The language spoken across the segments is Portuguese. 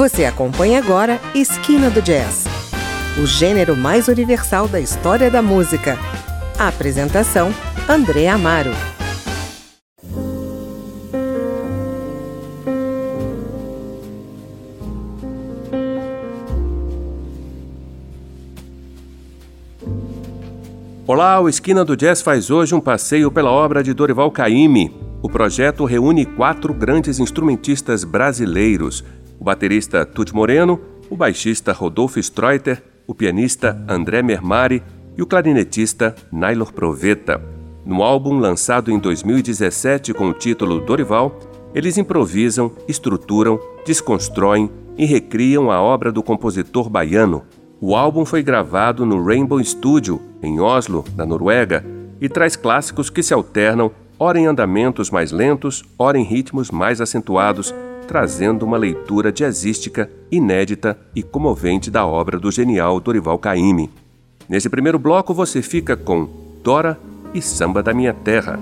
Você acompanha agora Esquina do Jazz, o gênero mais universal da história da música. A apresentação: André Amaro. Olá, o Esquina do Jazz faz hoje um passeio pela obra de Dorival Caymmi. O projeto reúne quatro grandes instrumentistas brasileiros: o baterista Tuti Moreno, o baixista Rodolfo Streuter, o pianista André Mermari e o clarinetista Nailor Proveta. No álbum lançado em 2017 com o título Dorival, eles improvisam, estruturam, desconstroem e recriam a obra do compositor baiano. O álbum foi gravado no Rainbow Studio, em Oslo, na Noruega, e traz clássicos que se alternam, ora em andamentos mais lentos, ora em ritmos mais acentuados, trazendo uma leitura jazzística inédita e comovente da obra do genial Dorival Caymmi. Nesse primeiro bloco você fica com Dora e Samba da Minha Terra.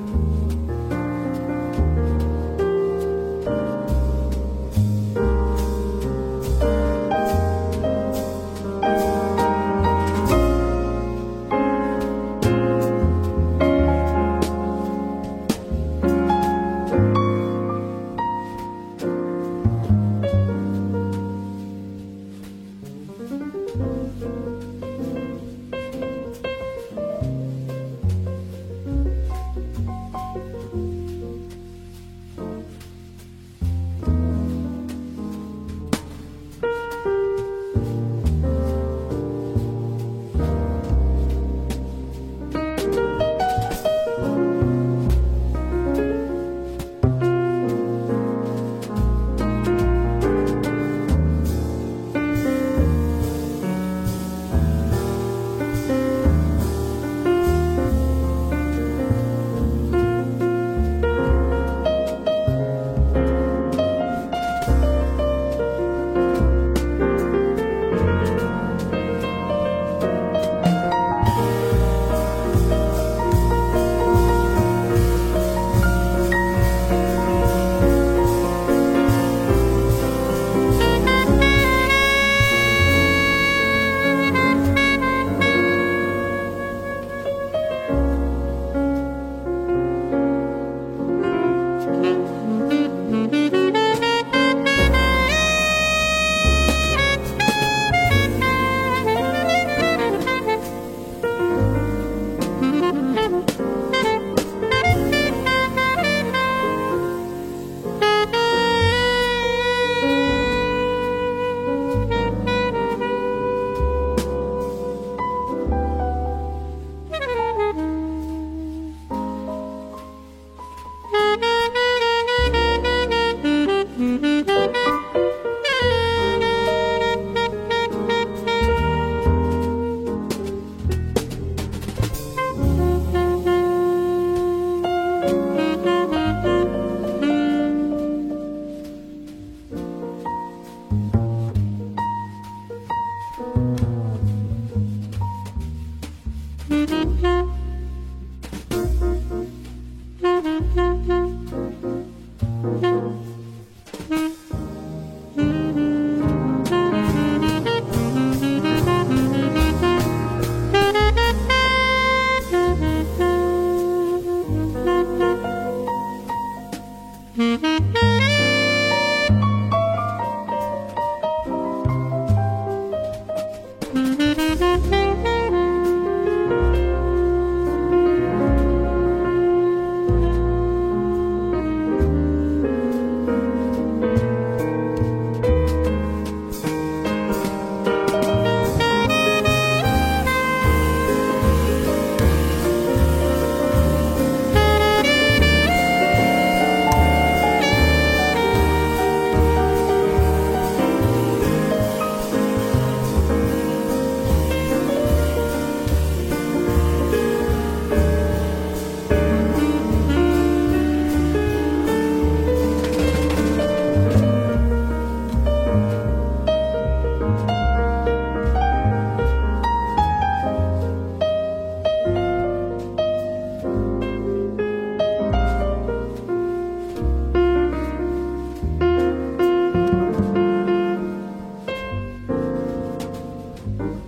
Bye.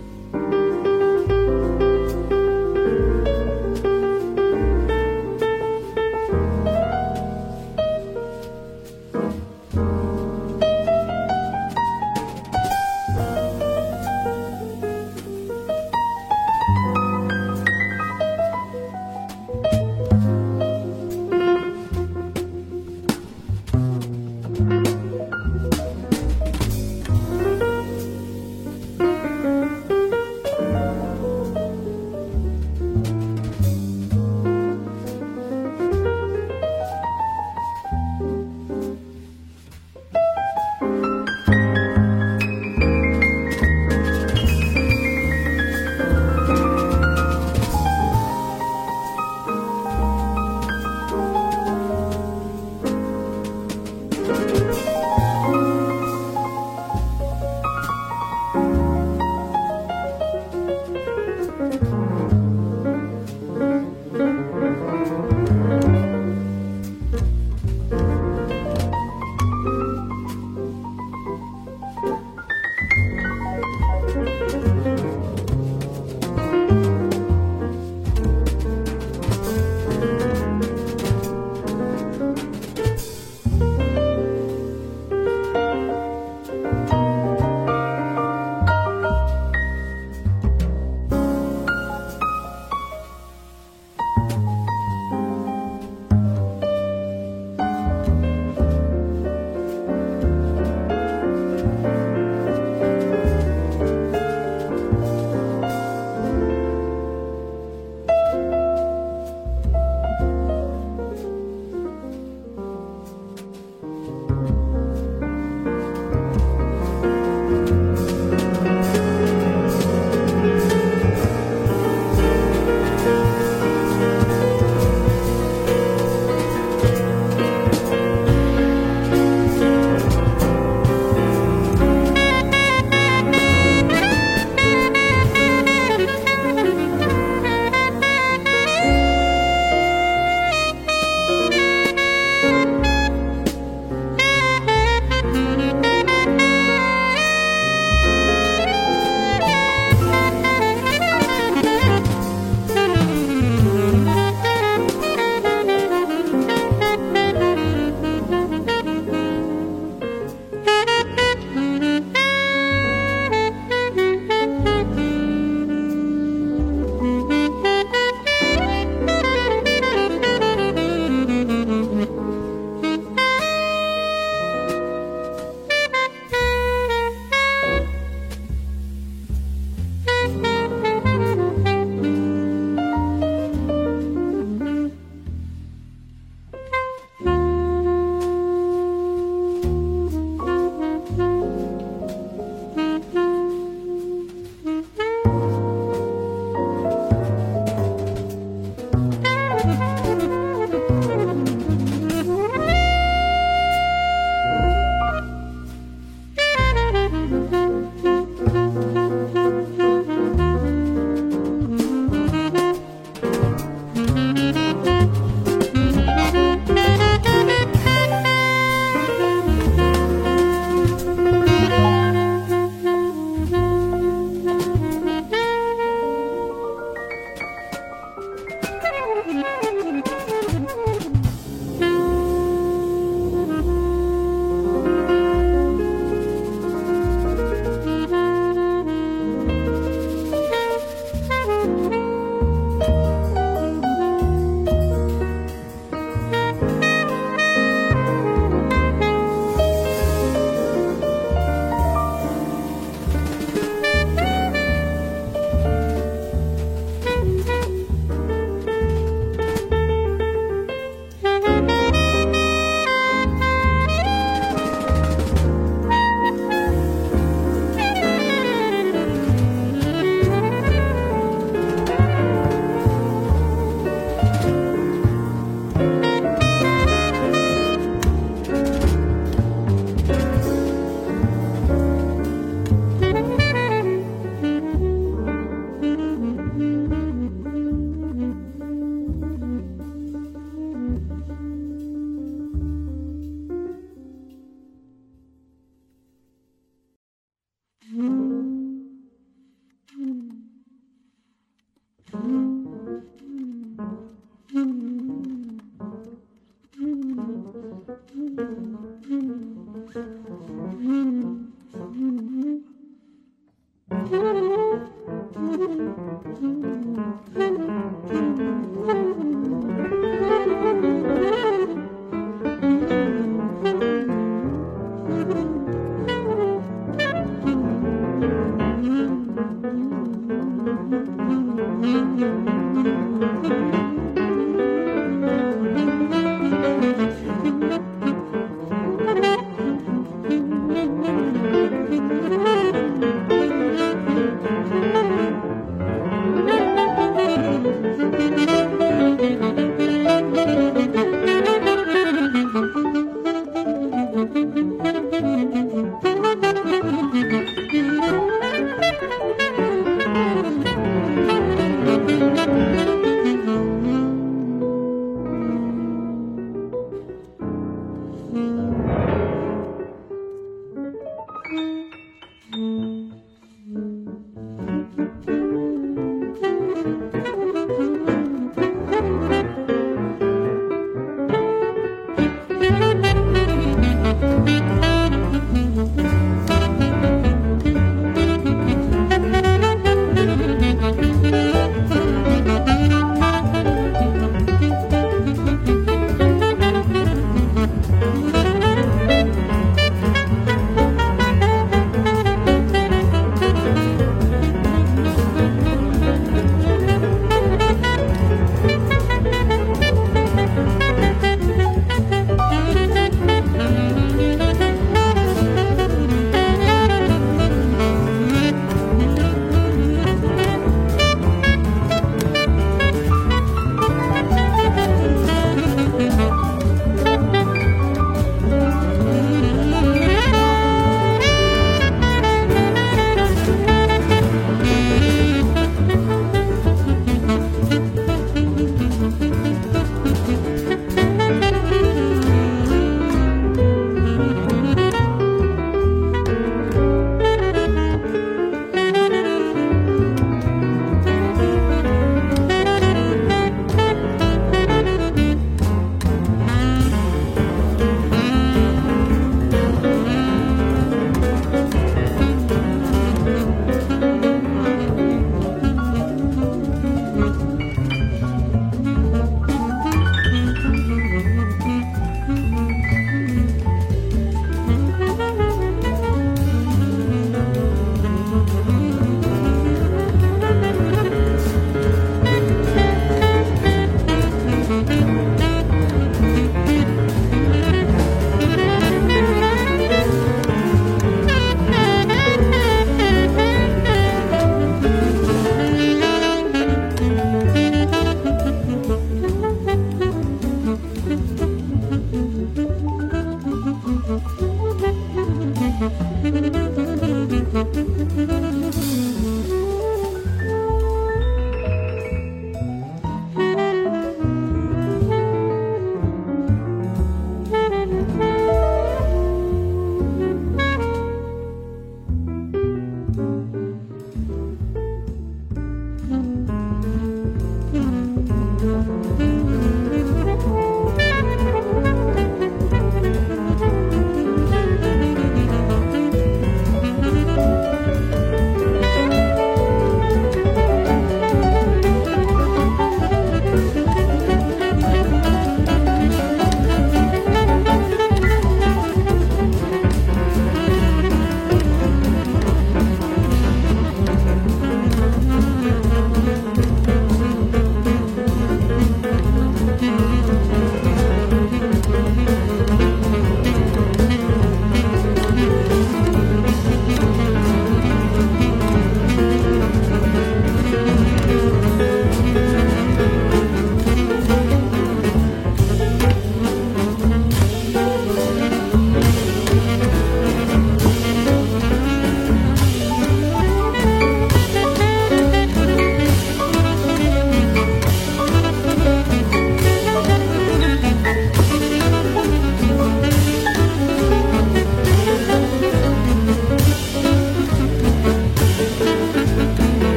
Mm-hmm.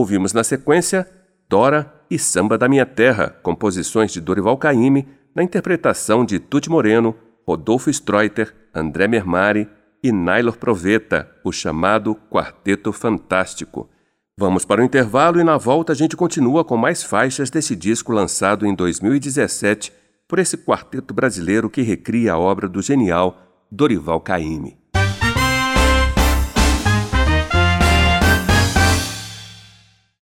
Ouvimos na sequência Dora e Samba da Minha Terra, composições de Dorival Caymmi, na interpretação de Tuti Moreno, Rodolfo Streuter, André Mermari e Nailor Proveta, o chamado Quarteto Fantástico. Vamos para o intervalo e na volta a gente continua com mais faixas desse disco lançado em 2017 por esse quarteto brasileiro que recria a obra do genial Dorival Caymmi.